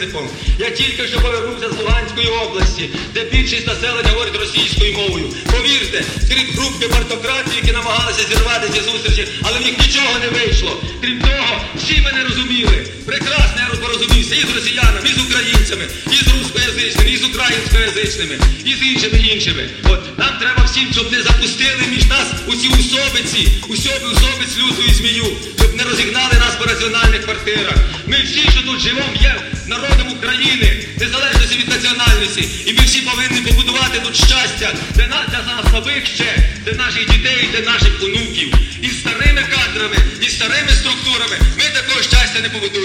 принципом. Я тільки що повернувся з Луганської області, де більшість населення говорить російською мовою. Повірте, крім групки партократів, які намагалися зірвати ці зустрічі, але в них нічого не вийшло. Крім того, всі мене розуміли. Прекрасно я порозумівся і з росіянами, і з українцями, і з рускоязичними, і з українськоязичними, і з іншими іншими. От нам треба всім, щоб не запустили між нас усі усобиці, усьоби усобиць люту і змію, розігнали нас по національних квартирах. Ми всі, що тут живемо, є народом України, незалежності від національності. І ми всі повинні побудувати тут щастя для нас, для нас нових ще, для наших дітей, для наших онуків. І старими кадрами, і старими структурами ми такого щастя не побудуємо.